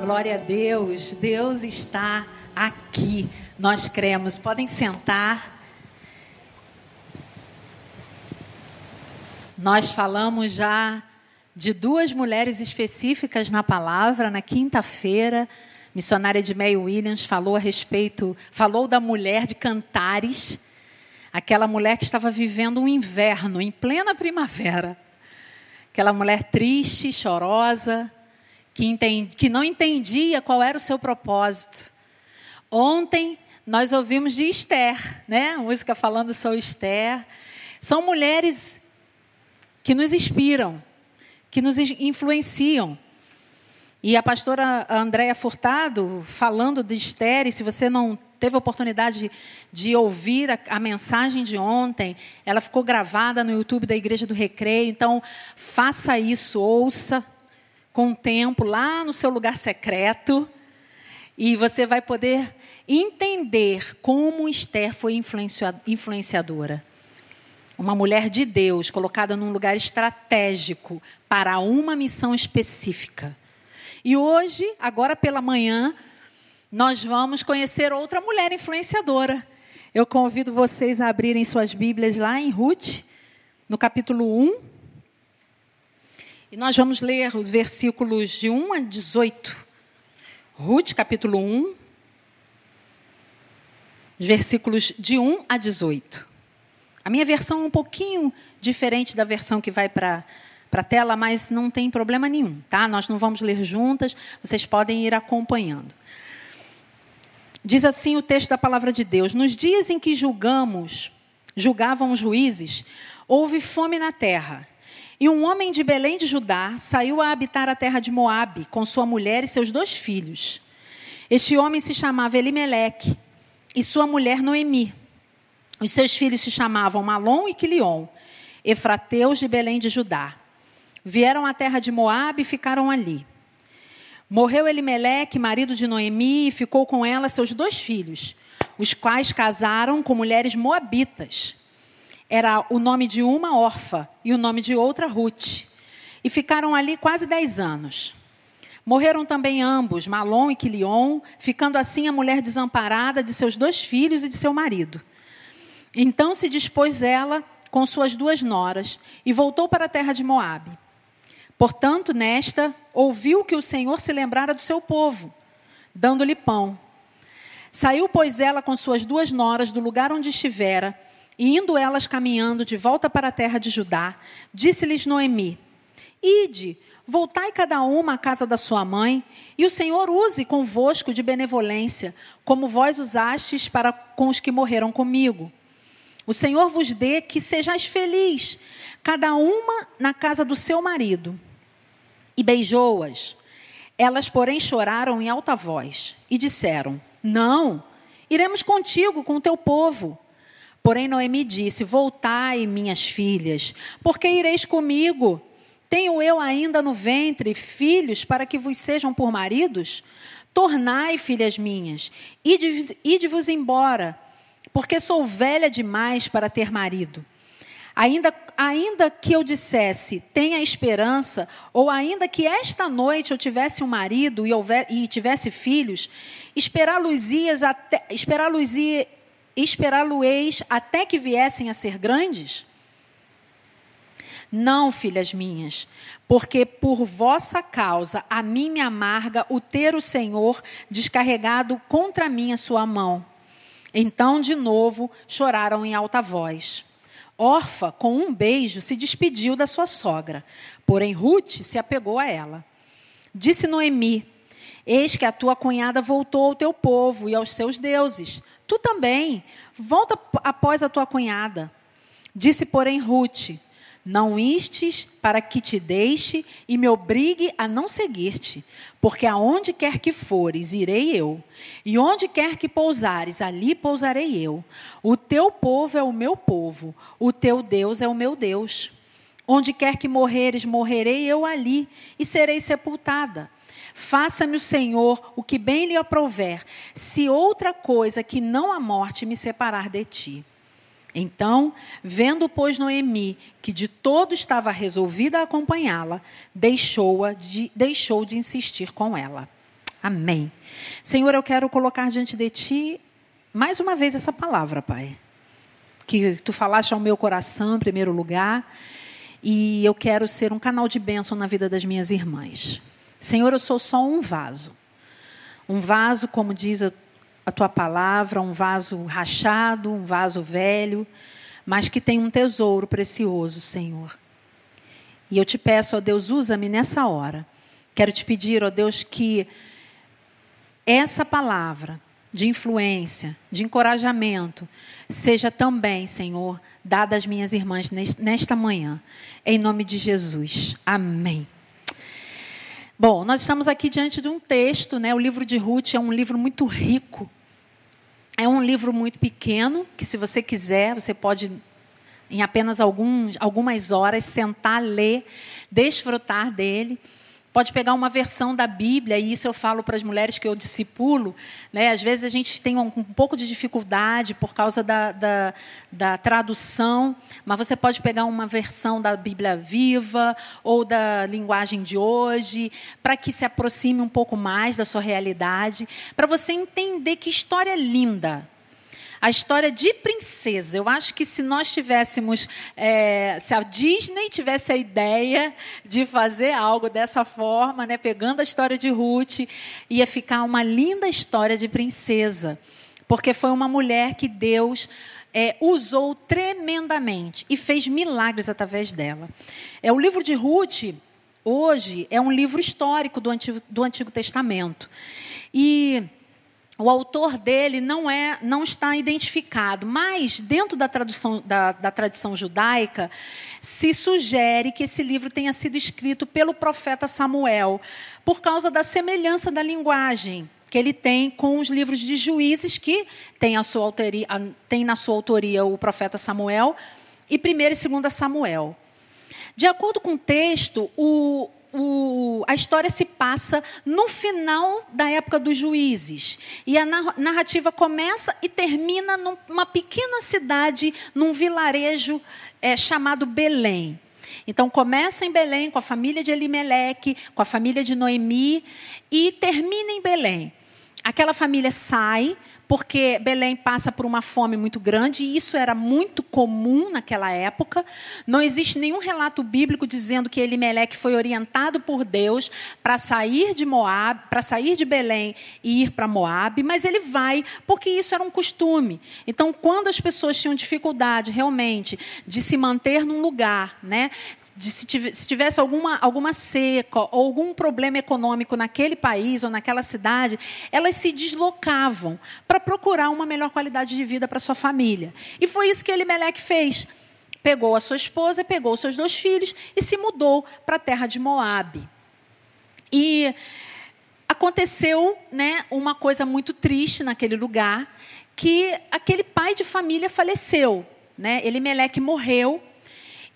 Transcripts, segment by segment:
Glória a Deus, Deus está aqui. Nós cremos. Podem sentar. Nós falamos já de duas mulheres específicas na palavra na quinta-feira. Missionária de May Williams falou a respeito, falou da mulher de Cantares, aquela mulher que estava vivendo um inverno em plena primavera. Aquela mulher triste, chorosa, que, que não entendia qual era o seu propósito. Ontem nós ouvimos de Esther, né? A música falando sobre Esther. São mulheres que nos inspiram, que nos influenciam. E a pastora Andréia Furtado, falando de Esther, e se você não teve a oportunidade de, de ouvir a, a, mensagem de ontem, ela ficou gravada no YouTube da Igreja do Recreio, então faça isso, ouça, com o tempo lá no seu lugar secreto e você vai poder entender como Esther foi influenciadora. Uma mulher de Deus colocada num lugar estratégico para uma missão específica. E hoje, agora pela manhã, nós vamos conhecer outra mulher influenciadora. Eu convido vocês a abrirem suas Bíblias lá em Ruth, no capítulo 1. E nós vamos ler os versículos de 1 a 18. Ruth, capítulo 1, versículos de 1 a 18. A minha versão é um pouquinho diferente da versão que vai para a tela, mas não tem problema nenhum, tá? Nós não vamos ler juntas, vocês podem ir acompanhando. Diz assim o texto da palavra de Deus: Nos dias em que julgamos, julgavam os juízes, houve fome na terra e um homem de Belém de Judá saiu a habitar a terra de Moabe com sua mulher e seus dois filhos. Este homem se chamava Elimeleque e sua mulher Noemi. Os seus filhos se chamavam Malom e Quilion, efrateus de Belém de Judá. Vieram à terra de Moabe e ficaram ali. Morreu Elimeleque, marido de Noemi, e ficou com ela seus dois filhos, os quais casaram com mulheres moabitas. Era o nome de uma órfã e o nome de outra Ruth. E ficaram ali quase dez anos. Morreram também ambos, Malom e Quilion, ficando assim a mulher desamparada de seus dois filhos e de seu marido. Então se dispôs ela com suas duas noras e voltou para a terra de Moabe. Portanto, nesta, ouviu que o Senhor se lembrara do seu povo, dando-lhe pão. Saiu, pois, ela com suas duas noras do lugar onde estivera e indo elas caminhando de volta para a terra de Judá, disse-lhes Noemi: Ide, voltai cada uma à casa da sua mãe, e o Senhor use convosco de benevolência, como vós usastes para com os que morreram comigo. O Senhor vos dê que sejais feliz, cada uma na casa do seu marido. E beijou-as. Elas, porém, choraram em alta voz e disseram: Não, iremos contigo, com o teu povo. Porém, Noemi disse: Voltai, minhas filhas, porque ireis comigo? Tenho eu ainda no ventre filhos para que vos sejam por maridos? Tornai, filhas minhas, ide-vos embora, porque sou velha demais para ter marido. Ainda, ainda que eu dissesse, tenha esperança, ou ainda que esta noite eu tivesse um marido e, houver, e tivesse filhos, esperá-los-ias até, esperá esperá-lo-eis até que viessem a ser grandes? Não, filhas minhas, porque por vossa causa a mim me amarga o ter o Senhor descarregado contra mim a sua mão. Então, de novo, choraram em alta voz. Orfa, com um beijo, se despediu da sua sogra, porém Ruth se apegou a ela. Disse Noemi: Eis que a tua cunhada voltou ao teu povo e aos seus deuses. Tu também, volta após a tua cunhada. Disse, porém, Ruth: Não istes para que te deixe e me obrigue a não seguir-te, porque aonde quer que fores, irei eu, e onde quer que pousares, ali pousarei eu. O teu povo é o meu povo, o teu Deus é o meu Deus. Onde quer que morreres, morrerei eu ali, e serei sepultada. Faça-me o Senhor o que bem lhe aprouver, se outra coisa que não a morte me separar de ti. Então, vendo, pois, Noemi que de todo estava resolvida a acompanhá-la, deixou, de, deixou de insistir com ela. Amém. Senhor, eu quero colocar diante de ti mais uma vez essa palavra, Pai. Que tu falaste ao meu coração em primeiro lugar, e eu quero ser um canal de bênção na vida das minhas irmãs. Senhor, eu sou só um vaso. Um vaso, como diz a tua palavra, um vaso rachado, um vaso velho, mas que tem um tesouro precioso, Senhor. E eu te peço, ó Deus, usa-me nessa hora. Quero te pedir, ó Deus, que essa palavra de influência, de encorajamento, seja também, Senhor, dada às minhas irmãs nesta manhã. Em nome de Jesus. Amém. Bom, nós estamos aqui diante de um texto, né? O livro de Ruth é um livro muito rico. É um livro muito pequeno, que se você quiser, você pode, em apenas alguns, algumas horas, sentar, ler, desfrutar dele. Pode pegar uma versão da Bíblia, e isso eu falo para as mulheres que eu discipulo. Né? Às vezes a gente tem um, um pouco de dificuldade por causa da, da, da, tradução, mas você pode pegar uma versão da Bíblia viva ou da linguagem de hoje, para que se aproxime um pouco mais da sua realidade, para você entender que história linda a história de princesa. Eu acho que se nós tivéssemos, é, se a Disney tivesse a ideia de fazer algo dessa forma, né, pegando a história de Ruth, ia ficar uma linda história de princesa, porque foi uma mulher que Deus é, usou tremendamente e fez milagres através dela. É o livro de Ruth hoje é um livro histórico do Antigo, do Antigo Testamento e o autor dele não é, não está identificado, mas dentro da, tradução, da, da, tradição judaica se sugere que esse livro tenha sido escrito pelo profeta Samuel, por causa da semelhança da linguagem que ele tem com os livros de Juízes que tem, a sua autoria, tem na sua autoria o profeta Samuel e 1 e 2 Samuel. De acordo com o texto, o, o, a história se passa no final da época dos juízes. E a narrativa começa e termina numa pequena cidade, num vilarejo é, chamado Belém. Então começa em Belém com a família de Elimeleque, com a família de Noemi e termina em Belém. Aquela família sai porque Belém passa por uma fome muito grande, e isso era muito comum naquela época. Não existe nenhum relato bíblico dizendo que Elimeleque foi orientado por Deus para sair de Moab, para sair de Belém e ir para Moab, mas ele vai porque isso era um costume. Então, quando as pessoas tinham dificuldade realmente de se manter num lugar, né, de se tivesse alguma, alguma seca ou algum problema econômico naquele país ou naquela cidade, elas se deslocavam para procurar uma melhor qualidade de vida para sua família. E foi isso que Elimelec fez. Pegou a sua esposa, pegou seus dois filhos e se mudou para a terra de Moabe. E aconteceu né, uma coisa muito triste naquele lugar, que aquele pai de família faleceu. Né? Elimelec morreu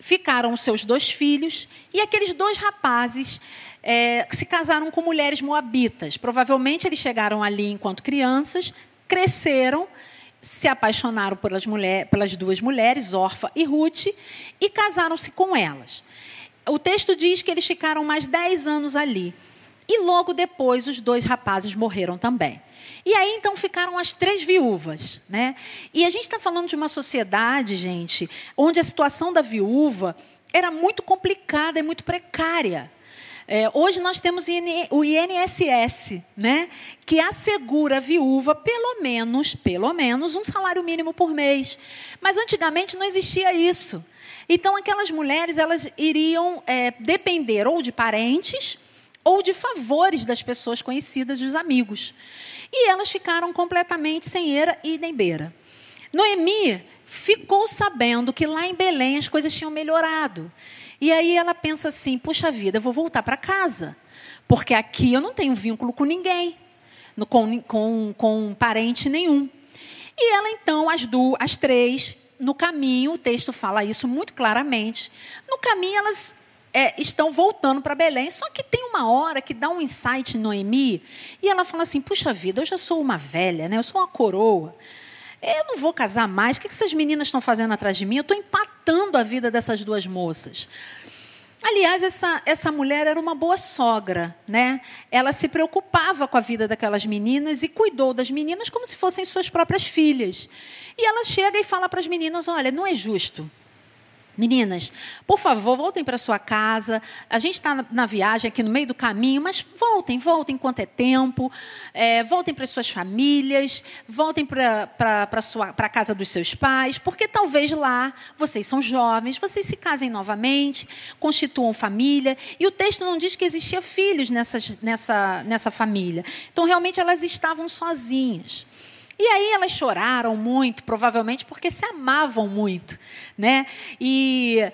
ficaram seus dois filhos e aqueles dois rapazes é, se casaram com mulheres moabitas. Provavelmente eles chegaram ali enquanto crianças, cresceram, se apaixonaram pelas, mulher, pelas duas mulheres, Orfa e Ruth, e casaram-se com elas. O texto diz que eles ficaram mais dez anos ali. E logo depois os dois rapazes morreram também. E aí então ficaram as três viúvas, né? E a gente está falando de uma sociedade, gente, onde a situação da viúva era muito complicada e muito precária. É, hoje nós temos o INSS, né, que assegura a viúva pelo menos, pelo menos um salário mínimo por mês. Mas antigamente não existia isso. Então aquelas mulheres elas iriam é, depender ou de parentes ou de favores das pessoas conhecidas, dos amigos. E elas ficaram completamente sem eira e nem beira. Noemi ficou sabendo que lá em Belém as coisas tinham melhorado. E aí ela pensa assim: puxa vida, eu vou voltar para casa. Porque aqui eu não tenho vínculo com ninguém, com, com, com parente nenhum. E ela então, as, duas, as três, no caminho, o texto fala isso muito claramente. No caminho, elas é, estão voltando para Belém. Só que tem uma hora que dá um insight em Noemi e ela fala assim: puxa vida, eu já sou uma velha, né? eu sou uma coroa. Eu não vou casar mais. O que essas meninas estão fazendo atrás de mim? Eu estou empatando a vida dessas duas moças. Aliás, essa, essa mulher era uma boa sogra, né? Ela se preocupava com a vida daquelas meninas e cuidou das meninas como se fossem suas próprias filhas. E ela chega e fala para as meninas: olha, não é justo. Meninas, por favor, voltem para sua casa. A gente está na viagem aqui no meio do caminho, mas voltem, voltem enquanto é tempo. É, voltem para suas famílias, voltem para a casa dos seus pais, porque talvez lá vocês são jovens, vocês se casem novamente, constituam família. E o texto não diz que existia filhos nessas, nessa, nessa família. Então, realmente, elas estavam sozinhas. E aí elas choraram muito, provavelmente porque se amavam muito, né? E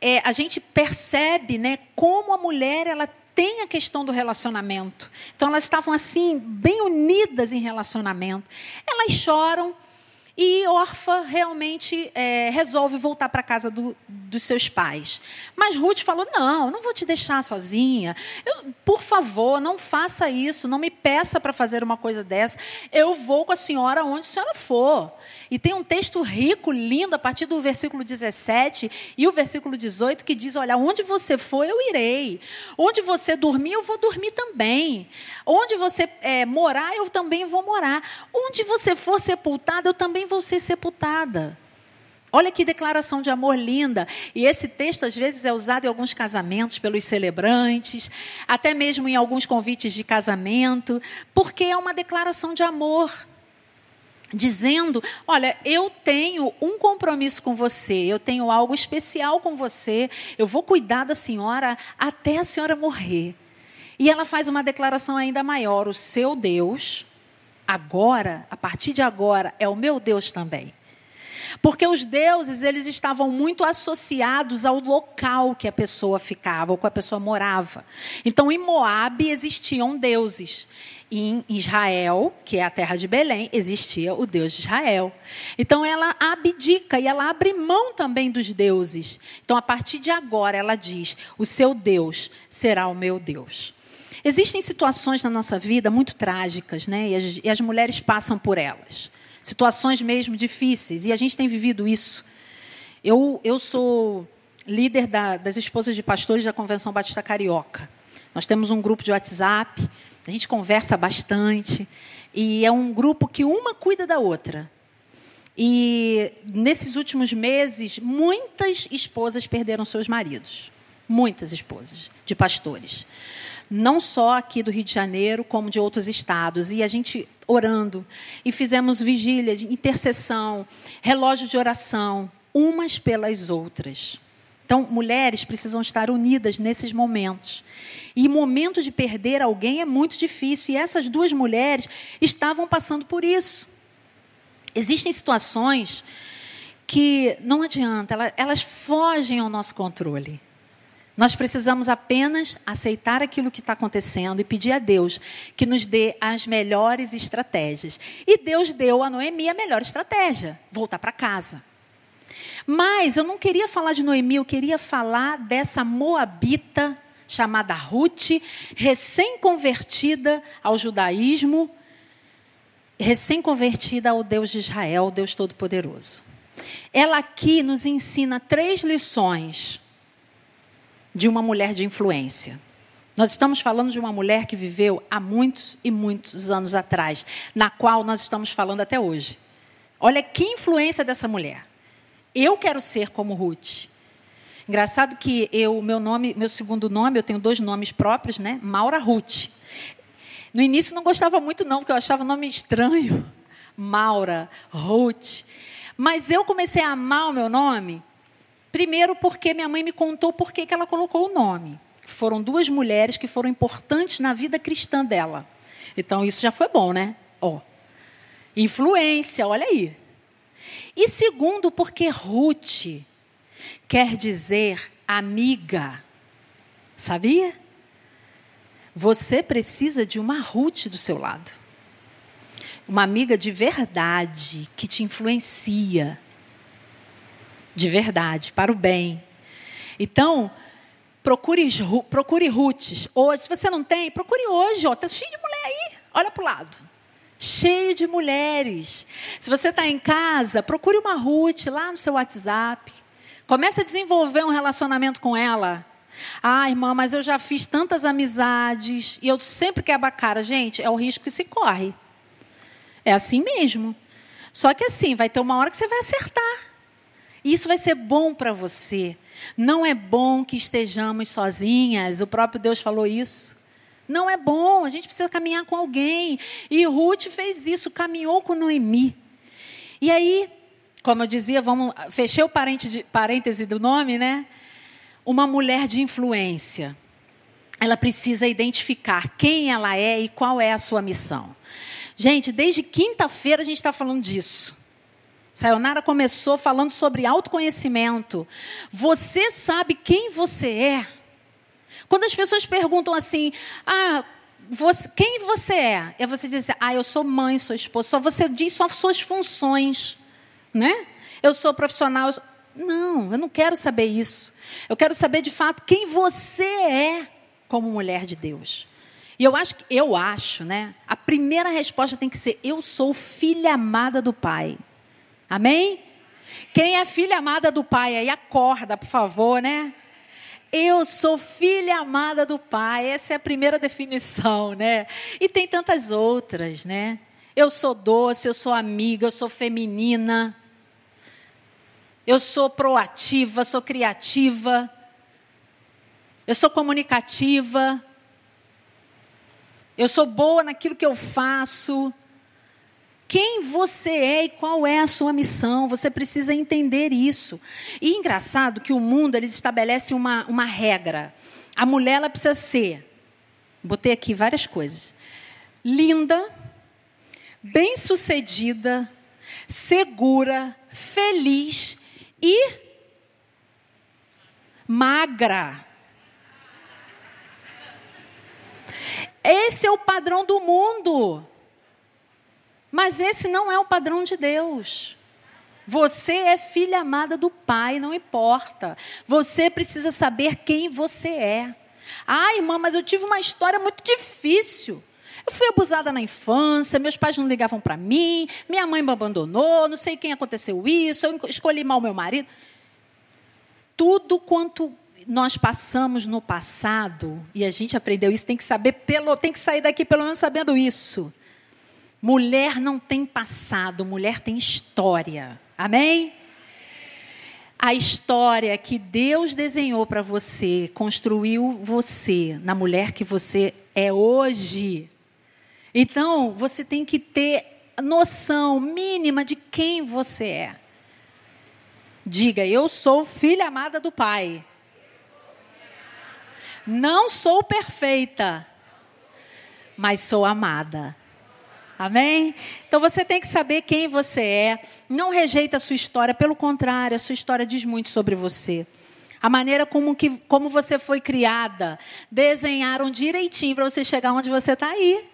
é, a gente percebe, né, como a mulher ela tem a questão do relacionamento. Então elas estavam assim bem unidas em relacionamento. Elas choram e Orfa realmente é, resolve voltar para a casa do, dos seus pais. Mas Ruth falou: Não, não vou te deixar sozinha. Eu, por favor, não faça isso. Não me peça para fazer uma coisa dessa. Eu vou com a senhora onde a senhora for. E tem um texto rico, lindo, a partir do versículo 17 e o versículo 18, que diz: Olha, onde você for, eu irei. Onde você dormir, eu vou dormir também. Onde você é, morar, eu também vou morar. Onde você for sepultada, eu também vou ser sepultada. Olha que declaração de amor linda. E esse texto, às vezes, é usado em alguns casamentos pelos celebrantes, até mesmo em alguns convites de casamento, porque é uma declaração de amor dizendo: Olha, eu tenho um compromisso com você, eu tenho algo especial com você, eu vou cuidar da senhora até a senhora morrer. E ela faz uma declaração ainda maior: O seu Deus, agora, a partir de agora, é o meu Deus também. Porque os deuses, eles estavam muito associados ao local que a pessoa ficava, ou que a pessoa morava. Então, em Moabe existiam deuses em Israel, que é a terra de Belém, existia o Deus de Israel. Então ela abdica e ela abre mão também dos deuses. Então a partir de agora ela diz: o seu Deus será o meu Deus. Existem situações na nossa vida muito trágicas, né? E as, e as mulheres passam por elas. Situações mesmo difíceis, e a gente tem vivido isso. Eu, eu sou líder da, das esposas de pastores da Convenção Batista Carioca. Nós temos um grupo de WhatsApp a gente conversa bastante e é um grupo que uma cuida da outra. E nesses últimos meses, muitas esposas perderam seus maridos. Muitas esposas de pastores. Não só aqui do Rio de Janeiro, como de outros estados. E a gente orando. E fizemos vigília de intercessão, relógio de oração, umas pelas outras. Então, mulheres precisam estar unidas nesses momentos. E momento de perder alguém é muito difícil. E essas duas mulheres estavam passando por isso. Existem situações que não adianta, elas fogem ao nosso controle. Nós precisamos apenas aceitar aquilo que está acontecendo e pedir a Deus que nos dê as melhores estratégias. E Deus deu a Noemi a melhor estratégia: voltar para casa. Mas eu não queria falar de Noemi, eu queria falar dessa moabita chamada Ruth, recém-convertida ao judaísmo, recém-convertida ao Deus de Israel, Deus Todo-Poderoso. Ela aqui nos ensina três lições de uma mulher de influência. Nós estamos falando de uma mulher que viveu há muitos e muitos anos atrás, na qual nós estamos falando até hoje. Olha que influência dessa mulher. Eu quero ser como Ruth. Engraçado que eu, meu nome, meu segundo nome, eu tenho dois nomes próprios, né? Maura Ruth. No início não gostava muito não, porque eu achava o nome estranho. Maura, Ruth. Mas eu comecei a amar o meu nome, primeiro porque minha mãe me contou por que ela colocou o nome. Foram duas mulheres que foram importantes na vida cristã dela. Então isso já foi bom, né? Ó. Influência, olha aí. E segundo, porque Ruth quer dizer amiga. Sabia? Você precisa de uma Ruth do seu lado. Uma amiga de verdade, que te influencia. De verdade, para o bem. Então, procure, procure Ruths. Hoje, se você não tem, procure hoje. Está cheio de mulher aí. Olha para o lado. cheio de mulheres. Se você está em casa, procure uma Ruth lá no seu WhatsApp. Comece a desenvolver um relacionamento com ela. Ah, irmã, mas eu já fiz tantas amizades e eu sempre quebro a cara. Gente, é o risco que se corre. É assim mesmo. Só que assim, vai ter uma hora que você vai acertar. E isso vai ser bom para você. Não é bom que estejamos sozinhas. O próprio Deus falou isso. Não é bom, a gente precisa caminhar com alguém. E Ruth fez isso, caminhou com Noemi. E aí, como eu dizia, vamos, fechei o parêntese do nome, né? Uma mulher de influência. Ela precisa identificar quem ela é e qual é a sua missão. Gente, desde quinta-feira a gente está falando disso. Sayonara começou falando sobre autoconhecimento. Você sabe quem você é? Quando as pessoas perguntam assim, ah, você, quem você é? É você dizer, ah, eu sou mãe, sou esposa. Só você diz só suas funções, né? Eu sou profissional. Eu sou... Não, eu não quero saber isso. Eu quero saber de fato quem você é como mulher de Deus. E eu acho, eu acho, né? A primeira resposta tem que ser: eu sou filha amada do Pai. Amém? Quem é filha amada do Pai aí acorda, por favor, né? Eu sou filha amada do Pai. Essa é a primeira definição, né? E tem tantas outras, né? Eu sou doce, eu sou amiga, eu sou feminina. Eu sou proativa, sou criativa. Eu sou comunicativa. Eu sou boa naquilo que eu faço quem você é e qual é a sua missão. Você precisa entender isso. E engraçado que o mundo eles estabelecem uma, uma regra. A mulher ela precisa ser, botei aqui várias coisas, linda, bem-sucedida, segura, feliz e magra. Esse é o padrão do mundo. Mas esse não é o padrão de Deus. Você é filha amada do Pai, não importa. Você precisa saber quem você é. Ah, irmã, mas eu tive uma história muito difícil. Eu fui abusada na infância, meus pais não ligavam para mim, minha mãe me abandonou, não sei quem aconteceu isso, eu escolhi mal meu marido. Tudo quanto nós passamos no passado, e a gente aprendeu isso, tem que saber pelo, tem que sair daqui pelo menos sabendo isso. Mulher não tem passado, mulher tem história. Amém? A história que Deus desenhou para você, construiu você na mulher que você é hoje. Então, você tem que ter noção mínima de quem você é. Diga, eu sou filha amada do Pai. Não sou perfeita, mas sou amada. Amém? Então você tem que saber quem você é. Não rejeita a sua história, pelo contrário, a sua história diz muito sobre você. A maneira como, que, como você foi criada. Desenharam direitinho para você chegar onde você está aí.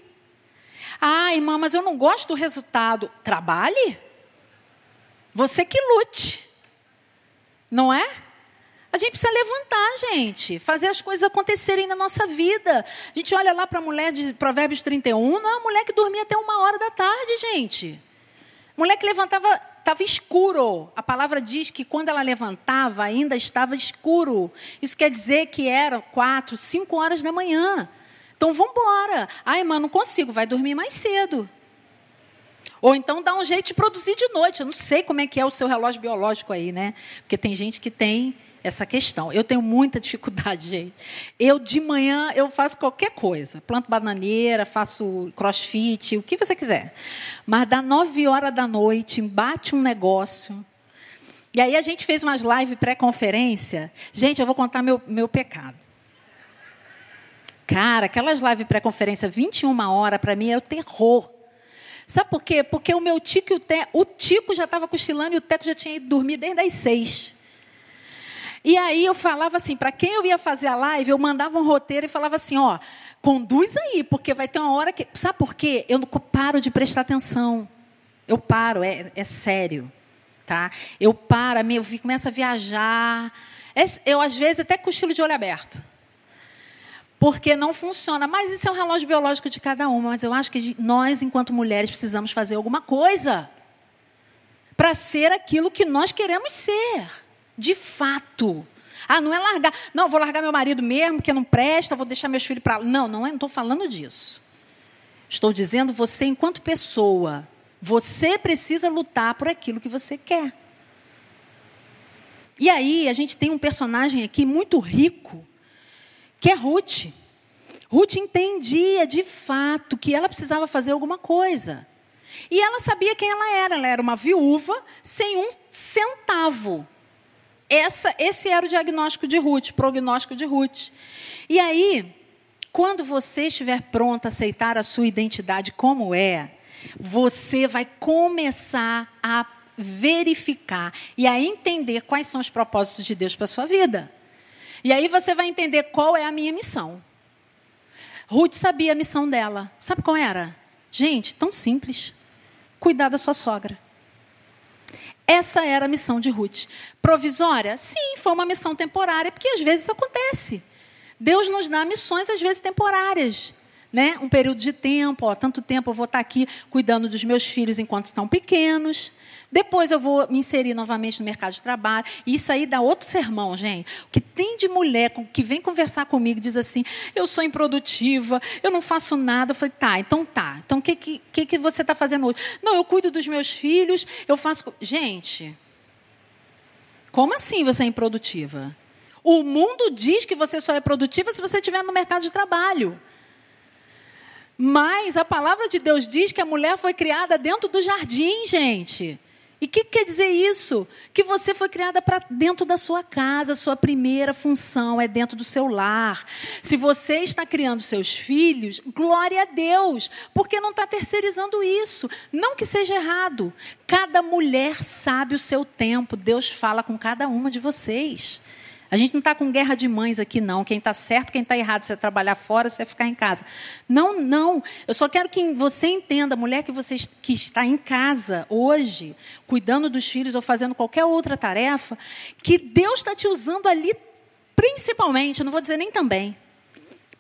Ah, irmã, mas eu não gosto do resultado. Trabalhe. Você que lute. Não é? A gente precisa levantar, gente, fazer as coisas acontecerem na nossa vida. A gente olha lá para a mulher de Provérbios 31, não é uma mulher que dormia até uma hora da tarde, gente. Mulher que levantava, estava escuro. A palavra diz que quando ela levantava, ainda estava escuro. Isso quer dizer que era quatro, cinco horas da manhã. Então vamos embora. Ai, irmã, não consigo, vai dormir mais cedo. Ou então dá um jeito de produzir de noite. Eu não sei como é que é o seu relógio biológico aí, né? Porque tem gente que tem essa questão. Eu tenho muita dificuldade, gente. Eu de manhã eu faço qualquer coisa, planto bananeira, faço crossfit, o que você quiser. Mas dá nove horas da noite, bate um negócio. E aí a gente fez umas lives pré-conferência. Gente, eu vou contar meu, meu pecado. Cara, aquelas lives pré-conferência 21 horas, para mim é o terror. Sabe por quê? Porque o meu tico e o Teco, o Tico já estava cochilando e o Teco já tinha ido dormir desde as seis. E aí eu falava assim, para quem eu ia fazer a live, eu mandava um roteiro e falava assim, ó, conduz aí, porque vai ter uma hora que. Sabe por quê? Eu não paro de prestar atenção. Eu paro, é, é sério. Tá? Eu paro, eu começo a viajar. É, eu, às vezes, até cochilo de olho aberto. Porque não funciona. Mas isso é o relógio biológico de cada uma. Mas eu acho que nós, enquanto mulheres, precisamos fazer alguma coisa para ser aquilo que nós queremos ser, de fato. Ah, não é largar. Não, vou largar meu marido mesmo, que não presta, vou deixar meus filhos para lá. Não, não estou falando disso. Estou dizendo você, enquanto pessoa, você precisa lutar por aquilo que você quer. E aí, a gente tem um personagem aqui muito rico, que é Ruth. Ruth entendia de fato que ela precisava fazer alguma coisa. E ela sabia quem ela era. Ela era uma viúva sem um centavo. Essa, esse era o diagnóstico de Ruth, prognóstico de Ruth. E aí, quando você estiver pronta a aceitar a sua identidade como é, você vai começar a verificar e a entender quais são os propósitos de Deus para a sua vida. E aí você vai entender qual é a minha missão. Ruth sabia a missão dela. Sabe qual era? Gente, tão simples. Cuidar da sua sogra. Essa era a missão de Ruth. Provisória? Sim, foi uma missão temporária, porque às vezes isso acontece. Deus nos dá missões, às vezes temporárias. Né? Um período de tempo, ó, tanto tempo eu vou estar aqui cuidando dos meus filhos enquanto estão pequenos. Depois eu vou me inserir novamente no mercado de trabalho. E isso aí dá outro sermão, gente. O que tem de mulher que vem conversar comigo diz assim: eu sou improdutiva, eu não faço nada. Eu falei, tá, então tá. Então o que, que, que você está fazendo hoje? Não, eu cuido dos meus filhos, eu faço. Gente, como assim você é improdutiva? O mundo diz que você só é produtiva se você estiver no mercado de trabalho. Mas a palavra de Deus diz que a mulher foi criada dentro do jardim, gente. E o que quer dizer isso? Que você foi criada para dentro da sua casa, sua primeira função é dentro do seu lar. Se você está criando seus filhos, glória a Deus, porque não está terceirizando isso. Não que seja errado. Cada mulher sabe o seu tempo, Deus fala com cada uma de vocês. A gente não está com guerra de mães aqui, não. Quem está certo, quem está errado, você é trabalhar fora, você é ficar em casa. Não, não. Eu só quero que você entenda, mulher que você que está em casa hoje, cuidando dos filhos ou fazendo qualquer outra tarefa, que Deus está te usando ali, principalmente, não vou dizer nem também,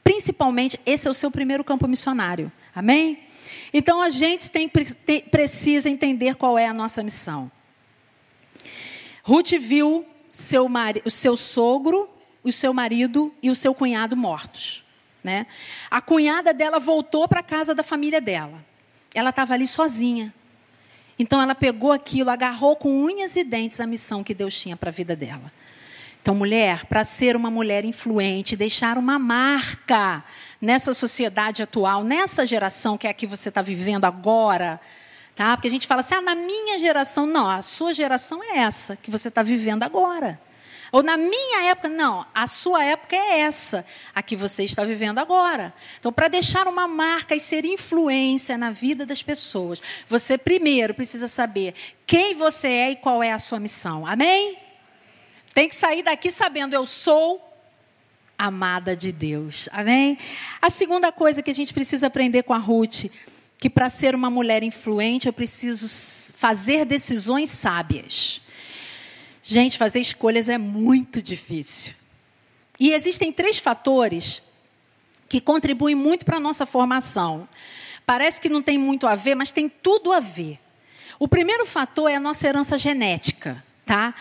principalmente, esse é o seu primeiro campo missionário. Amém? Então a gente tem, precisa entender qual é a nossa missão. Ruth viu seu mari, o seu sogro, o seu marido e o seu cunhado mortos. Né? A cunhada dela voltou para a casa da família dela. Ela estava ali sozinha. Então ela pegou aquilo, agarrou com unhas e dentes a missão que Deus tinha para a vida dela. Então, mulher, para ser uma mulher influente, deixar uma marca nessa sociedade atual, nessa geração que é a que você está vivendo agora, Tá? Porque a gente fala assim, ah, na minha geração, não, a sua geração é essa que você está vivendo agora. Ou na minha época, não, a sua época é essa, a que você está vivendo agora. Então, para deixar uma marca e ser influência na vida das pessoas, você primeiro precisa saber quem você é e qual é a sua missão. Amém? Tem que sair daqui sabendo, eu sou amada de Deus. Amém? A segunda coisa que a gente precisa aprender com a Ruth que para ser uma mulher influente eu preciso fazer decisões sábias. Gente, fazer escolhas é muito difícil. E existem três fatores que contribuem muito para a nossa formação. Parece que não tem muito a ver, mas tem tudo a ver. O primeiro fator é a nossa herança genética, tá?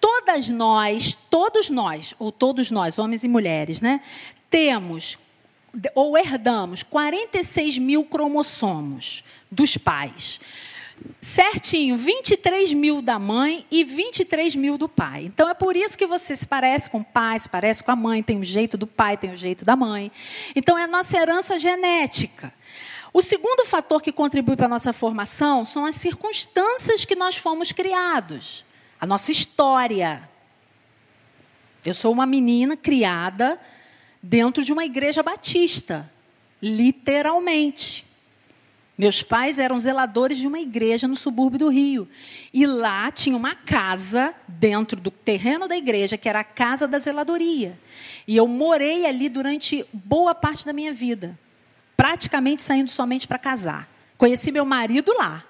Todas nós, todos nós, ou todos nós, homens e mulheres, né, temos ou herdamos 46 mil cromossomos dos pais. Certinho, 23 mil da mãe e 23 mil do pai. Então é por isso que você se parece com o pai, se parece com a mãe, tem o jeito do pai, tem o jeito da mãe. Então é a nossa herança genética. O segundo fator que contribui para a nossa formação são as circunstâncias que nós fomos criados, a nossa história. Eu sou uma menina criada dentro de uma igreja batista, literalmente. Meus pais eram zeladores de uma igreja no subúrbio do Rio. E lá tinha uma casa dentro do terreno da igreja, que era a casa da zeladoria. E eu morei ali durante boa parte da minha vida, praticamente saindo somente para casar. Conheci meu marido lá.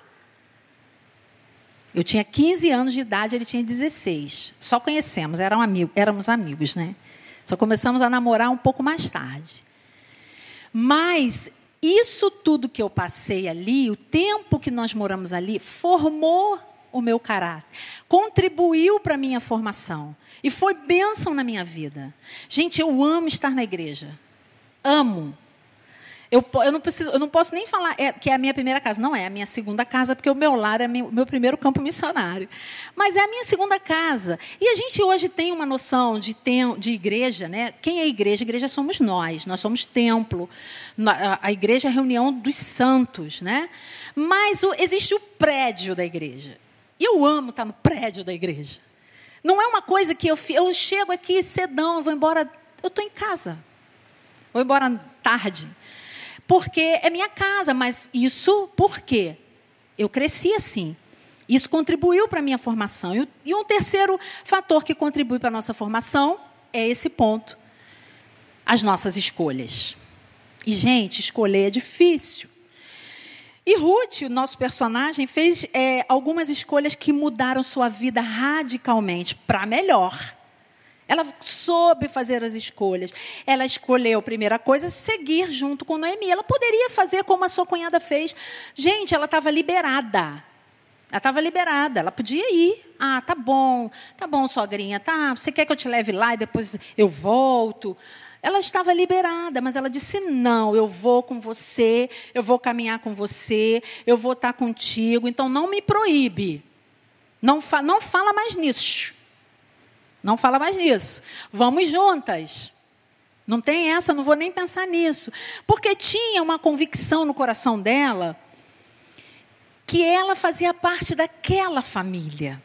Eu tinha 15 anos de idade, ele tinha 16. Só conhecemos, éramos amigos, éramos amigos né? Só começamos a namorar um pouco mais tarde. Mas isso tudo que eu passei ali, o tempo que nós moramos ali, formou o meu caráter, contribuiu para a minha formação e foi bênção na minha vida. Gente, eu amo estar na igreja. Amo. Eu, eu, não preciso, eu não posso nem falar é, que é a minha primeira casa. Não é a minha segunda casa, porque o meu lar é o meu primeiro campo missionário. Mas é a minha segunda casa. E a gente hoje tem uma noção de, tem, de igreja. Né? Quem é igreja? Igreja somos nós. Nós somos templo. A igreja é a reunião dos santos. Né? Mas o, existe o prédio da igreja. E eu amo estar no prédio da igreja. Não é uma coisa que eu, eu chego aqui cedão, eu vou embora. Eu estou em casa. Vou embora tarde porque é minha casa, mas isso por quê? Eu cresci assim. Isso contribuiu para a minha formação. E um terceiro fator que contribui para a nossa formação é esse ponto: as nossas escolhas. E, gente, escolher é difícil. E Ruth, o nosso personagem, fez é, algumas escolhas que mudaram sua vida radicalmente para melhor. Ela soube fazer as escolhas. Ela escolheu, primeira coisa, seguir junto com Noemi. Ela poderia fazer como a sua cunhada fez. Gente, ela estava liberada. Ela estava liberada, ela podia ir. Ah, tá bom, tá bom, sogrinha, tá. Você quer que eu te leve lá e depois eu volto? Ela estava liberada, mas ela disse: Não, eu vou com você, eu vou caminhar com você, eu vou estar contigo, então não me proíbe. Não, fa não fala mais nisso. Não fala mais nisso. Vamos juntas. Não tem essa, não vou nem pensar nisso. Porque tinha uma convicção no coração dela que ela fazia parte daquela família.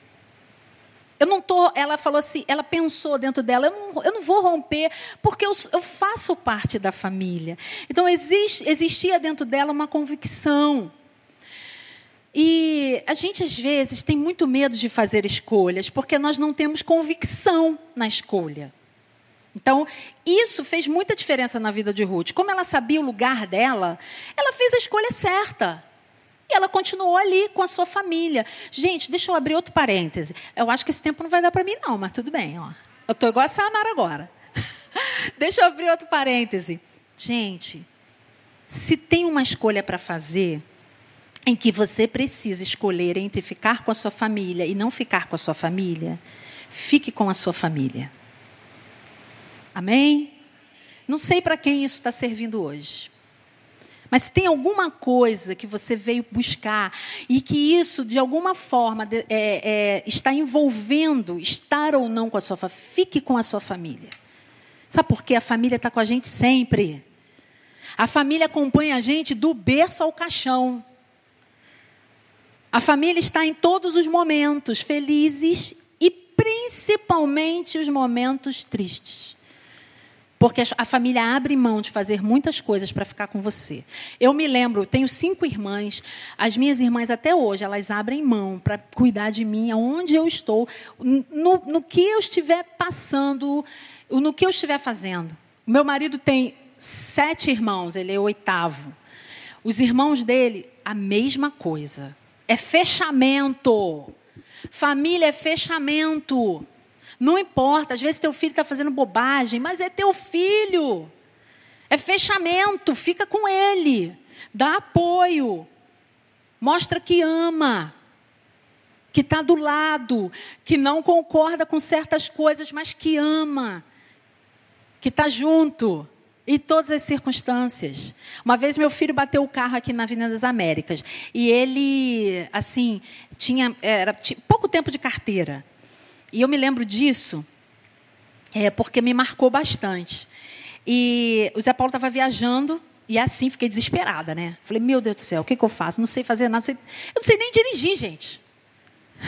Eu não tô, ela falou assim, ela pensou dentro dela, eu não, eu não vou romper, porque eu, eu faço parte da família. Então existe, existia dentro dela uma convicção. E a gente, às vezes, tem muito medo de fazer escolhas, porque nós não temos convicção na escolha. Então, isso fez muita diferença na vida de Ruth. Como ela sabia o lugar dela, ela fez a escolha certa. E ela continuou ali com a sua família. Gente, deixa eu abrir outro parêntese. Eu acho que esse tempo não vai dar para mim, não, mas tudo bem. Ó. Eu estou igual a Sayonara agora. deixa eu abrir outro parêntese. Gente, se tem uma escolha para fazer, em que você precisa escolher entre ficar com a sua família e não ficar com a sua família, fique com a sua família. Amém? Não sei para quem isso está servindo hoje. Mas se tem alguma coisa que você veio buscar e que isso, de alguma forma, é, é, está envolvendo estar ou não com a sua família, fique com a sua família. Sabe por quê? A família está com a gente sempre. A família acompanha a gente do berço ao caixão. A família está em todos os momentos felizes e principalmente os momentos tristes. Porque a família abre mão de fazer muitas coisas para ficar com você. Eu me lembro, tenho cinco irmãs. As minhas irmãs, até hoje, elas abrem mão para cuidar de mim, aonde eu estou, no, no que eu estiver passando, no que eu estiver fazendo. Meu marido tem sete irmãos, ele é o oitavo. Os irmãos dele, a mesma coisa. É fechamento. Família é fechamento. Não importa, às vezes teu filho está fazendo bobagem, mas é teu filho. É fechamento, fica com ele. Dá apoio. Mostra que ama. Que está do lado. Que não concorda com certas coisas, mas que ama. Que está junto em todas as circunstâncias. Uma vez meu filho bateu o carro aqui na Avenida das Américas e ele, assim, tinha era tinha pouco tempo de carteira. E eu me lembro disso é, porque me marcou bastante. E o Zé Paulo estava viajando e assim fiquei desesperada, né? Falei, meu Deus do céu, o que, que eu faço? Não sei fazer nada. Não sei... Eu não sei nem dirigir, gente.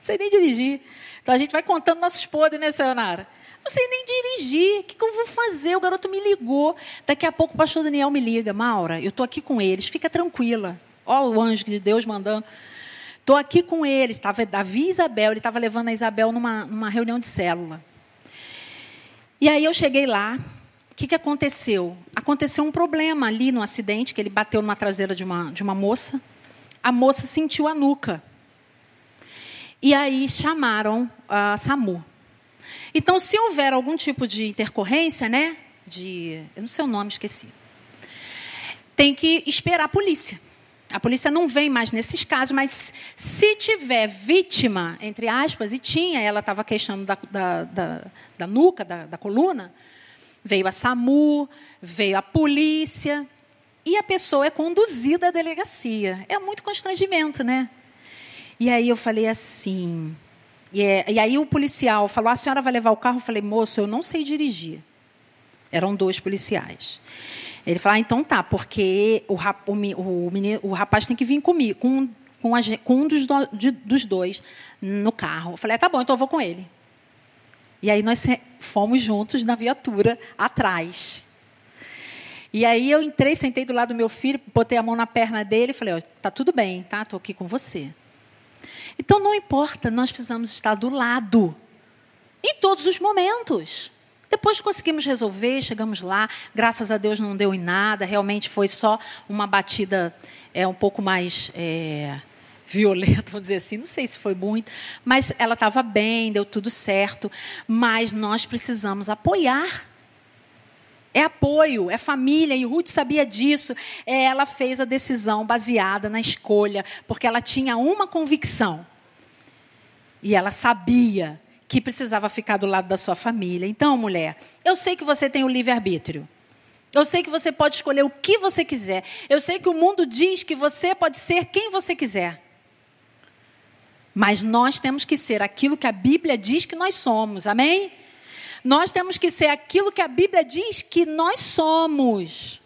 Não sei nem dirigir. Então a gente vai contando nossos podres, né, Sayonara? Não sei nem dirigir. O que, que eu vou fazer? O garoto me ligou. Daqui a pouco o pastor Daniel me liga. Maura, eu estou aqui com eles. Fica tranquila. Ó o anjo de Deus mandando. Estou aqui com eles. Estava Davi e Isabel. Ele estava levando a Isabel numa, numa reunião de célula. E aí eu cheguei lá. O que, que aconteceu? Aconteceu um problema ali no acidente, que ele bateu numa traseira de uma, de uma moça. A moça sentiu a nuca. E aí chamaram a SAMU. Então, se houver algum tipo de intercorrência, né? De. Eu não sei o nome, esqueci. tem que esperar a polícia. A polícia não vem mais nesses casos, mas se tiver vítima, entre aspas, e tinha, ela estava queixando da, da, da, da nuca, da, da coluna, veio a SAMU, veio a polícia, e a pessoa é conduzida à delegacia. É muito constrangimento, né? E aí eu falei assim. E, e, aí o policial falou: a senhora vai levar o carro? Eu falei, moço, eu não sei dirigir. Eram dois policiais. Ele falou: ah, então tá, porque o, o, o, menino, o rapaz tem que vir comigo, com, com, a, com um dos, do, de, dos dois no carro. Eu falei: ah, tá bom, então eu vou com ele. E aí nós fomos juntos na viatura atrás. E aí eu entrei, sentei do lado do meu filho, botei a mão na perna dele e falei: oh, tá tudo bem, tá? Estou aqui com você. Então não importa, nós precisamos estar do lado em todos os momentos. Depois conseguimos resolver, chegamos lá, graças a Deus não deu em nada, realmente foi só uma batida é, um pouco mais é, violenta, vamos dizer assim, não sei se foi muito, mas ela estava bem, deu tudo certo, mas nós precisamos apoiar. É apoio, é família, e Ruth sabia disso. É, ela fez a decisão baseada na escolha, porque ela tinha uma convicção. E ela sabia que precisava ficar do lado da sua família. Então, mulher, eu sei que você tem o livre-arbítrio. Eu sei que você pode escolher o que você quiser. Eu sei que o mundo diz que você pode ser quem você quiser. Mas nós temos que ser aquilo que a Bíblia diz que nós somos. Amém? Nós temos que ser aquilo que a Bíblia diz que nós somos.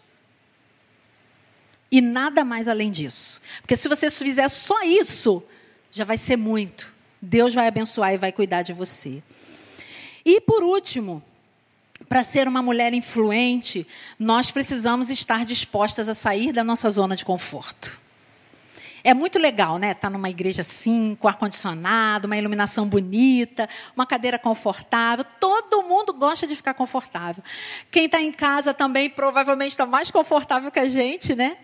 E nada mais além disso. Porque se você fizer só isso, já vai ser muito. Deus vai abençoar e vai cuidar de você. E por último, para ser uma mulher influente, nós precisamos estar dispostas a sair da nossa zona de conforto. É muito legal, né? Estar tá numa igreja assim, com ar-condicionado, uma iluminação bonita, uma cadeira confortável. Todo mundo gosta de ficar confortável. Quem está em casa também provavelmente está mais confortável que a gente, né?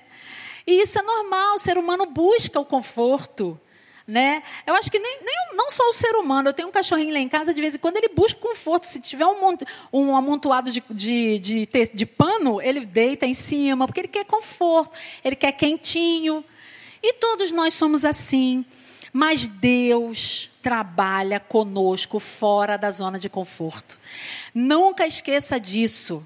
E isso é normal, o ser humano busca o conforto. Né? Eu acho que nem, nem, não só o ser humano, eu tenho um cachorrinho lá em casa, de vez em quando ele busca conforto. Se tiver um, um amontoado de, de, de, de pano, ele deita em cima, porque ele quer conforto, ele quer quentinho. E todos nós somos assim. Mas Deus trabalha conosco fora da zona de conforto. Nunca esqueça disso.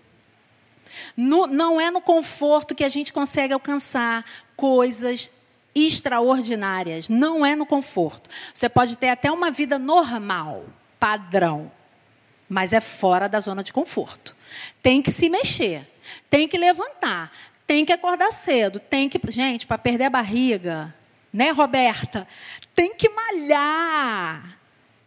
No, não é no conforto que a gente consegue alcançar coisas extraordinárias. Não é no conforto. Você pode ter até uma vida normal, padrão, mas é fora da zona de conforto. Tem que se mexer, tem que levantar, tem que acordar cedo, tem que. Gente, para perder a barriga, né, Roberta? Tem que malhar.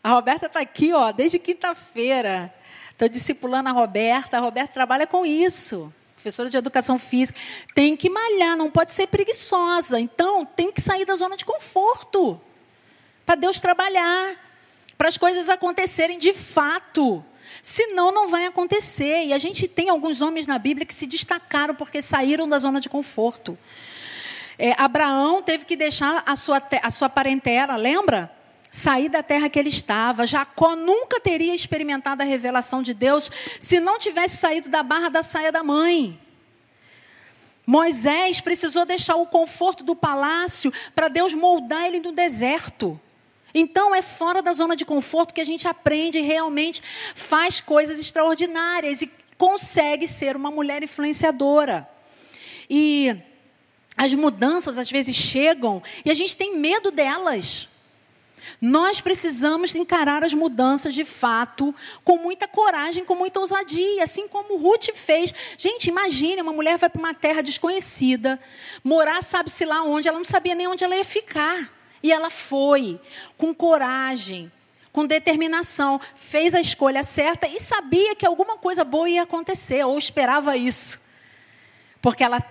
A Roberta está aqui, ó, desde quinta-feira. Estou discipulando a Roberta. A Roberta trabalha com isso professora de educação física, tem que malhar, não pode ser preguiçosa. Então, tem que sair da zona de conforto para Deus trabalhar, para as coisas acontecerem de fato. Senão, não vai acontecer. E a gente tem alguns homens na Bíblia que se destacaram porque saíram da zona de conforto. É, Abraão teve que deixar a sua, a sua parentela, lembra? sair da terra que ele estava. Jacó nunca teria experimentado a revelação de Deus se não tivesse saído da barra da saia da mãe. Moisés precisou deixar o conforto do palácio para Deus moldar ele no deserto. Então é fora da zona de conforto que a gente aprende e realmente faz coisas extraordinárias e consegue ser uma mulher influenciadora. E as mudanças às vezes chegam e a gente tem medo delas. Nós precisamos encarar as mudanças de fato com muita coragem, com muita ousadia, assim como Ruth fez. Gente, imagine, uma mulher vai para uma terra desconhecida, morar sabe-se lá onde, ela não sabia nem onde ela ia ficar. E ela foi, com coragem, com determinação, fez a escolha certa e sabia que alguma coisa boa ia acontecer, ou esperava isso. Porque ela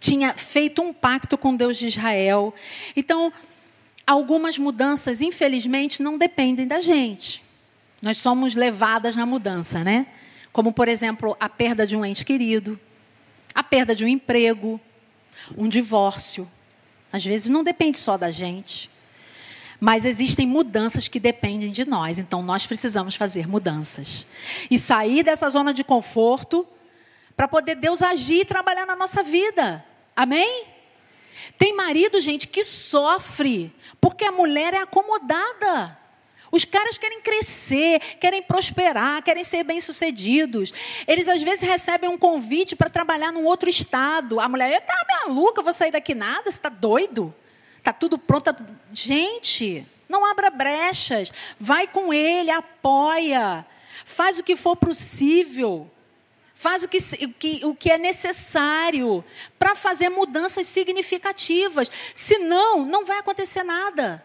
tinha feito um pacto com Deus de Israel. Então, algumas mudanças, infelizmente, não dependem da gente. Nós somos levadas na mudança, né? Como, por exemplo, a perda de um ente querido, a perda de um emprego, um divórcio. Às vezes não depende só da gente. Mas existem mudanças que dependem de nós, então nós precisamos fazer mudanças. E sair dessa zona de conforto para poder Deus agir e trabalhar na nossa vida. Amém? Tem marido, gente, que sofre porque a mulher é acomodada. Os caras querem crescer, querem prosperar, querem ser bem-sucedidos. Eles às vezes recebem um convite para trabalhar num outro estado. A mulher, tá maluca, vou sair daqui nada, você está doido? Está tudo pronto. Tá... Gente, não abra brechas. Vai com ele, apoia. Faz o que for possível. Faz o que, o que, o que é necessário para fazer mudanças significativas. Senão, não vai acontecer nada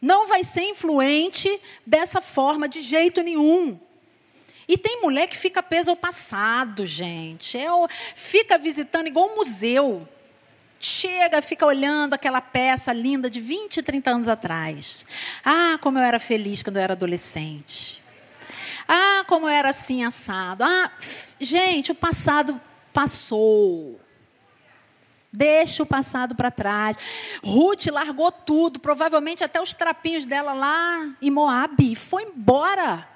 não vai ser influente dessa forma de jeito nenhum. E tem mulher que fica presa ao passado, gente. É, fica visitando igual um museu. Chega, fica olhando aquela peça linda de 20, 30 anos atrás. Ah, como eu era feliz quando eu era adolescente. Ah, como eu era assim assado. Ah, gente, o passado passou. Deixa o passado para trás. Ruth largou tudo, provavelmente até os trapinhos dela lá em Moabe, e foi embora.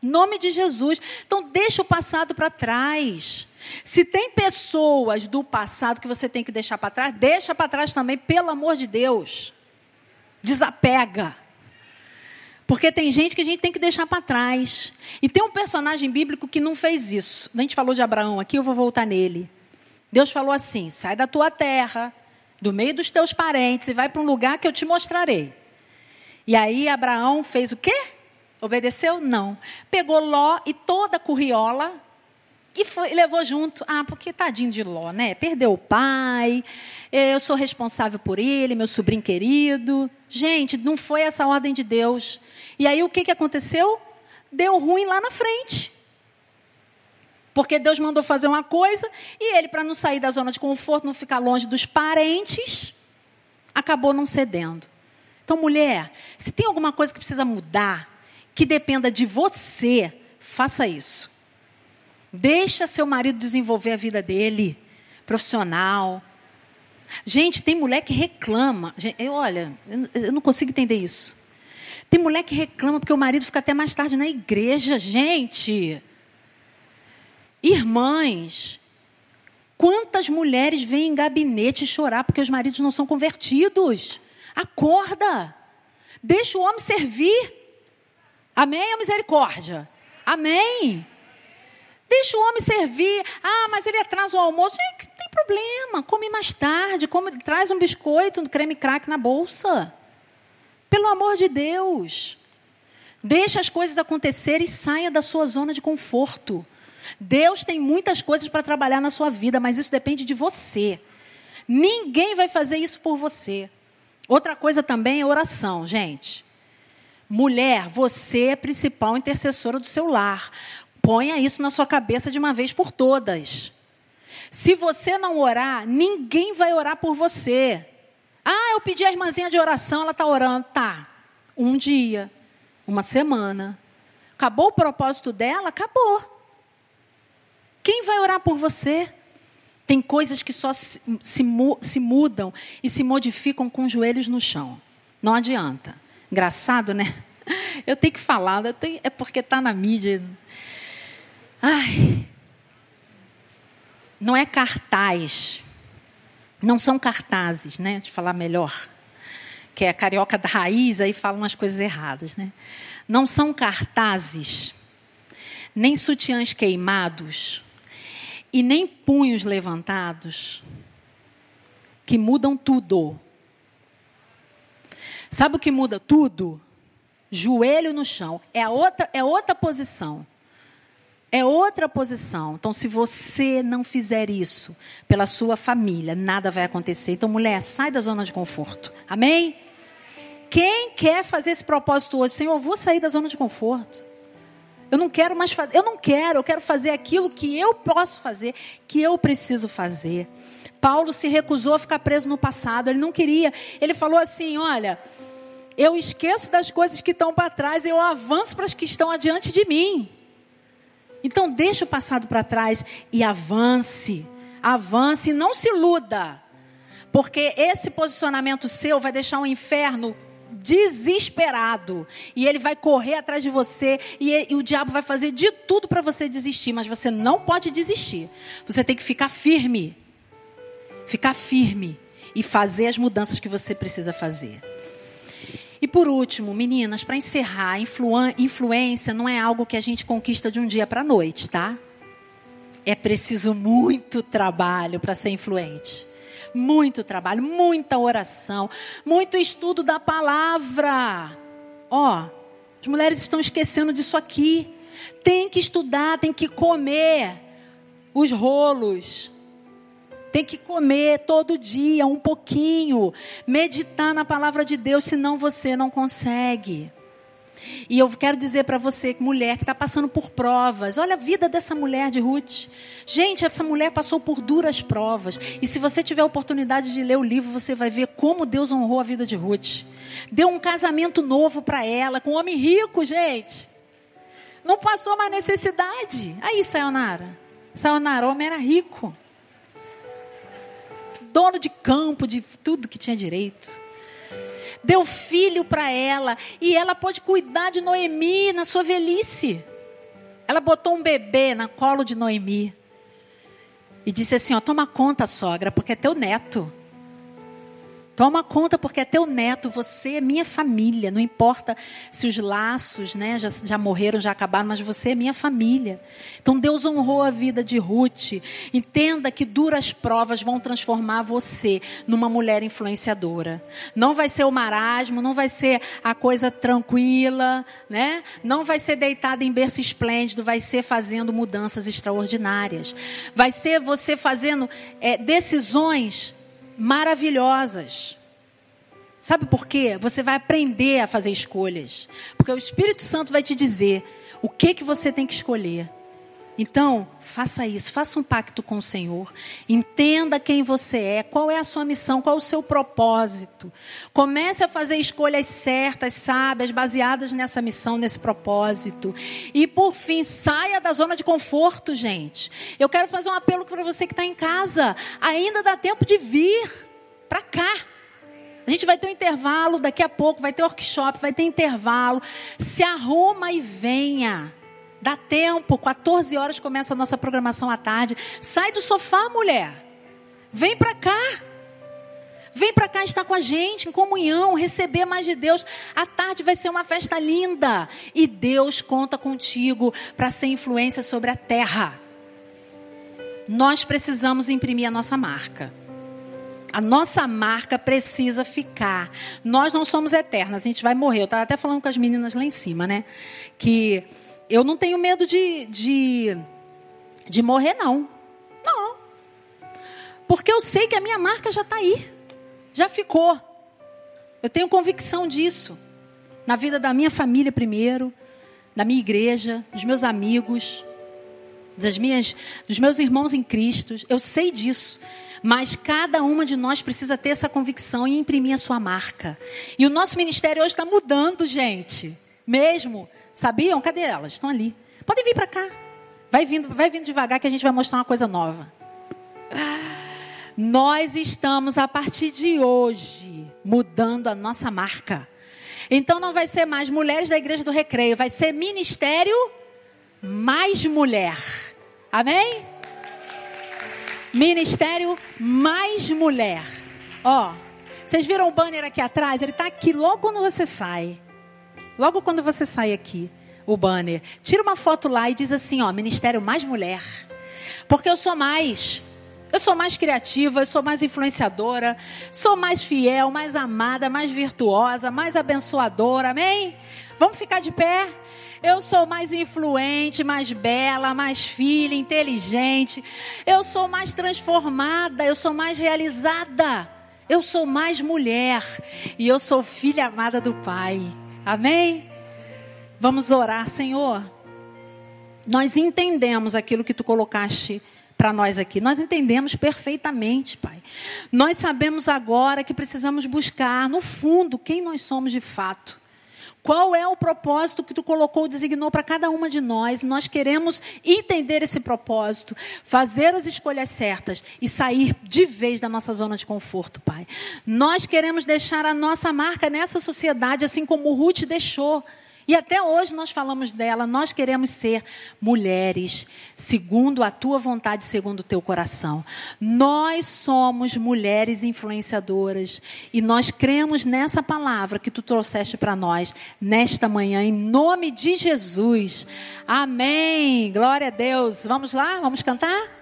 Nome de Jesus. Então, deixa o passado para trás. Se tem pessoas do passado que você tem que deixar para trás, deixa para trás também, pelo amor de Deus. Desapega. Porque tem gente que a gente tem que deixar para trás. E tem um personagem bíblico que não fez isso. A gente falou de Abraão aqui, eu vou voltar nele. Deus falou assim: sai da tua terra, do meio dos teus parentes e vai para um lugar que eu te mostrarei. E aí Abraão fez o quê? Obedeceu? Não. Pegou Ló e toda a curriola e foi, levou junto. Ah, porque tadinho de Ló, né? Perdeu o pai, eu sou responsável por ele, meu sobrinho querido. Gente, não foi essa ordem de Deus. E aí o que, que aconteceu? Deu ruim lá na frente. Porque Deus mandou fazer uma coisa e ele, para não sair da zona de conforto, não ficar longe dos parentes, acabou não cedendo. Então, mulher, se tem alguma coisa que precisa mudar, que dependa de você, faça isso. Deixa seu marido desenvolver a vida dele, profissional. Gente, tem mulher que reclama. Eu, olha, eu não consigo entender isso. Tem mulher que reclama porque o marido fica até mais tarde na igreja, gente. Irmãs, quantas mulheres vêm em gabinete chorar porque os maridos não são convertidos? Acorda. Deixa o homem servir. Amém ou misericórdia? Amém. Deixa o homem servir. Ah, mas ele atrasa o almoço. Não tem problema. Come mais tarde. Come, traz um biscoito, um creme crack na bolsa. Pelo amor de Deus. Deixa as coisas acontecerem e saia da sua zona de conforto. Deus tem muitas coisas para trabalhar na sua vida, mas isso depende de você. Ninguém vai fazer isso por você. Outra coisa também é oração, gente. Mulher, você é a principal intercessora do seu lar. Ponha isso na sua cabeça de uma vez por todas. Se você não orar, ninguém vai orar por você. Ah, eu pedi a irmãzinha de oração, ela está orando. Tá. Um dia, uma semana. Acabou o propósito dela? Acabou. Quem vai orar por você? Tem coisas que só se, se, se mudam e se modificam com os joelhos no chão. Não adianta. Engraçado, né? Eu tenho que falar, tenho, é porque está na mídia. Ai. Não é cartaz. Não são cartazes, né? De falar melhor. Que é carioca da raiz, aí fala umas coisas erradas, né? Não são cartazes, nem sutiãs queimados, e nem punhos levantados que mudam tudo. Sabe o que muda tudo? Joelho no chão. É, outra, é outra posição. É outra posição. Então, se você não fizer isso pela sua família, nada vai acontecer. Então, mulher, sai da zona de conforto. Amém? Quem quer fazer esse propósito hoje? Senhor, eu vou sair da zona de conforto. Eu não quero mais fazer, eu não quero, eu quero fazer aquilo que eu posso fazer, que eu preciso fazer. Paulo se recusou a ficar preso no passado, ele não queria. Ele falou assim: Olha, eu esqueço das coisas que estão para trás, eu avanço para as que estão adiante de mim. Então, deixe o passado para trás e avance. Avance, não se iluda. Porque esse posicionamento seu vai deixar o inferno desesperado. E ele vai correr atrás de você. E, e o diabo vai fazer de tudo para você desistir. Mas você não pode desistir. Você tem que ficar firme. ficar firme e fazer as mudanças que você precisa fazer. E por último, meninas, para encerrar, influência não é algo que a gente conquista de um dia para a noite, tá? É preciso muito trabalho para ser influente. Muito trabalho, muita oração, muito estudo da palavra. Ó, as mulheres estão esquecendo disso aqui. Tem que estudar, tem que comer os rolos. Tem que comer todo dia um pouquinho, meditar na palavra de Deus, senão você não consegue. E eu quero dizer para você, mulher que está passando por provas, olha a vida dessa mulher de Ruth. Gente, essa mulher passou por duras provas. E se você tiver a oportunidade de ler o livro, você vai ver como Deus honrou a vida de Ruth. Deu um casamento novo para ela, com um homem rico, gente. Não passou mais necessidade. Aí, Sayonara. Sayonara, o homem era rico. Dono de campo, de tudo que tinha direito deu filho para ela e ela pôde cuidar de Noemi na sua velhice. Ela botou um bebê na colo de Noemi e disse assim: ó, toma conta, sogra, porque é teu neto. Toma conta, porque é teu neto, você é minha família. Não importa se os laços né, já, já morreram, já acabaram, mas você é minha família. Então Deus honrou a vida de Ruth. Entenda que duras provas vão transformar você numa mulher influenciadora. Não vai ser o marasmo, não vai ser a coisa tranquila, né? não vai ser deitada em berço esplêndido, vai ser fazendo mudanças extraordinárias. Vai ser você fazendo é, decisões maravilhosas. Sabe por quê? Você vai aprender a fazer escolhas. Porque o Espírito Santo vai te dizer o que, que você tem que escolher. Então, faça isso, faça um pacto com o Senhor. Entenda quem você é, qual é a sua missão, qual é o seu propósito. Comece a fazer escolhas certas, sábias, baseadas nessa missão, nesse propósito. E, por fim, saia da zona de conforto, gente. Eu quero fazer um apelo para você que está em casa. Ainda dá tempo de vir para cá. A gente vai ter um intervalo, daqui a pouco vai ter workshop, vai ter intervalo. Se arruma e venha. Dá tempo, 14 horas começa a nossa programação à tarde. Sai do sofá, mulher. Vem para cá. Vem para cá estar com a gente em comunhão, receber mais de Deus. A tarde vai ser uma festa linda. E Deus conta contigo para ser influência sobre a terra. Nós precisamos imprimir a nossa marca. A nossa marca precisa ficar. Nós não somos eternas, a gente vai morrer. Eu estava até falando com as meninas lá em cima, né? Que eu não tenho medo de, de, de morrer, não. Não. Porque eu sei que a minha marca já está aí. Já ficou. Eu tenho convicção disso. Na vida da minha família primeiro, da minha igreja, dos meus amigos, das minhas, dos meus irmãos em Cristo. Eu sei disso. Mas cada uma de nós precisa ter essa convicção e imprimir a sua marca. E o nosso ministério hoje está mudando, gente. Mesmo. Sabiam? Cadê elas? Estão ali. Podem vir para cá. Vai vindo, vai vindo devagar que a gente vai mostrar uma coisa nova. Nós estamos a partir de hoje mudando a nossa marca. Então não vai ser mais mulheres da igreja do recreio, vai ser ministério mais mulher. Amém? Ministério mais mulher. Ó, vocês viram o banner aqui atrás? Ele está aqui logo quando você sai. Logo quando você sai aqui, o banner. Tira uma foto lá e diz assim, ó, Ministério mais mulher. Porque eu sou mais. Eu sou mais criativa, eu sou mais influenciadora, sou mais fiel, mais amada, mais virtuosa, mais abençoadora. Amém? Vamos ficar de pé? Eu sou mais influente, mais bela, mais filha, inteligente. Eu sou mais transformada, eu sou mais realizada. Eu sou mais mulher e eu sou filha amada do Pai. Amém? Vamos orar, Senhor. Nós entendemos aquilo que tu colocaste para nós aqui. Nós entendemos perfeitamente, Pai. Nós sabemos agora que precisamos buscar, no fundo, quem nós somos de fato. Qual é o propósito que tu colocou, designou para cada uma de nós? Nós queremos entender esse propósito, fazer as escolhas certas e sair de vez da nossa zona de conforto, Pai. Nós queremos deixar a nossa marca nessa sociedade, assim como Ruth deixou. E até hoje nós falamos dela, nós queremos ser mulheres, segundo a tua vontade, segundo o teu coração. Nós somos mulheres influenciadoras e nós cremos nessa palavra que tu trouxeste para nós nesta manhã, em nome de Jesus. Amém. Glória a Deus. Vamos lá? Vamos cantar?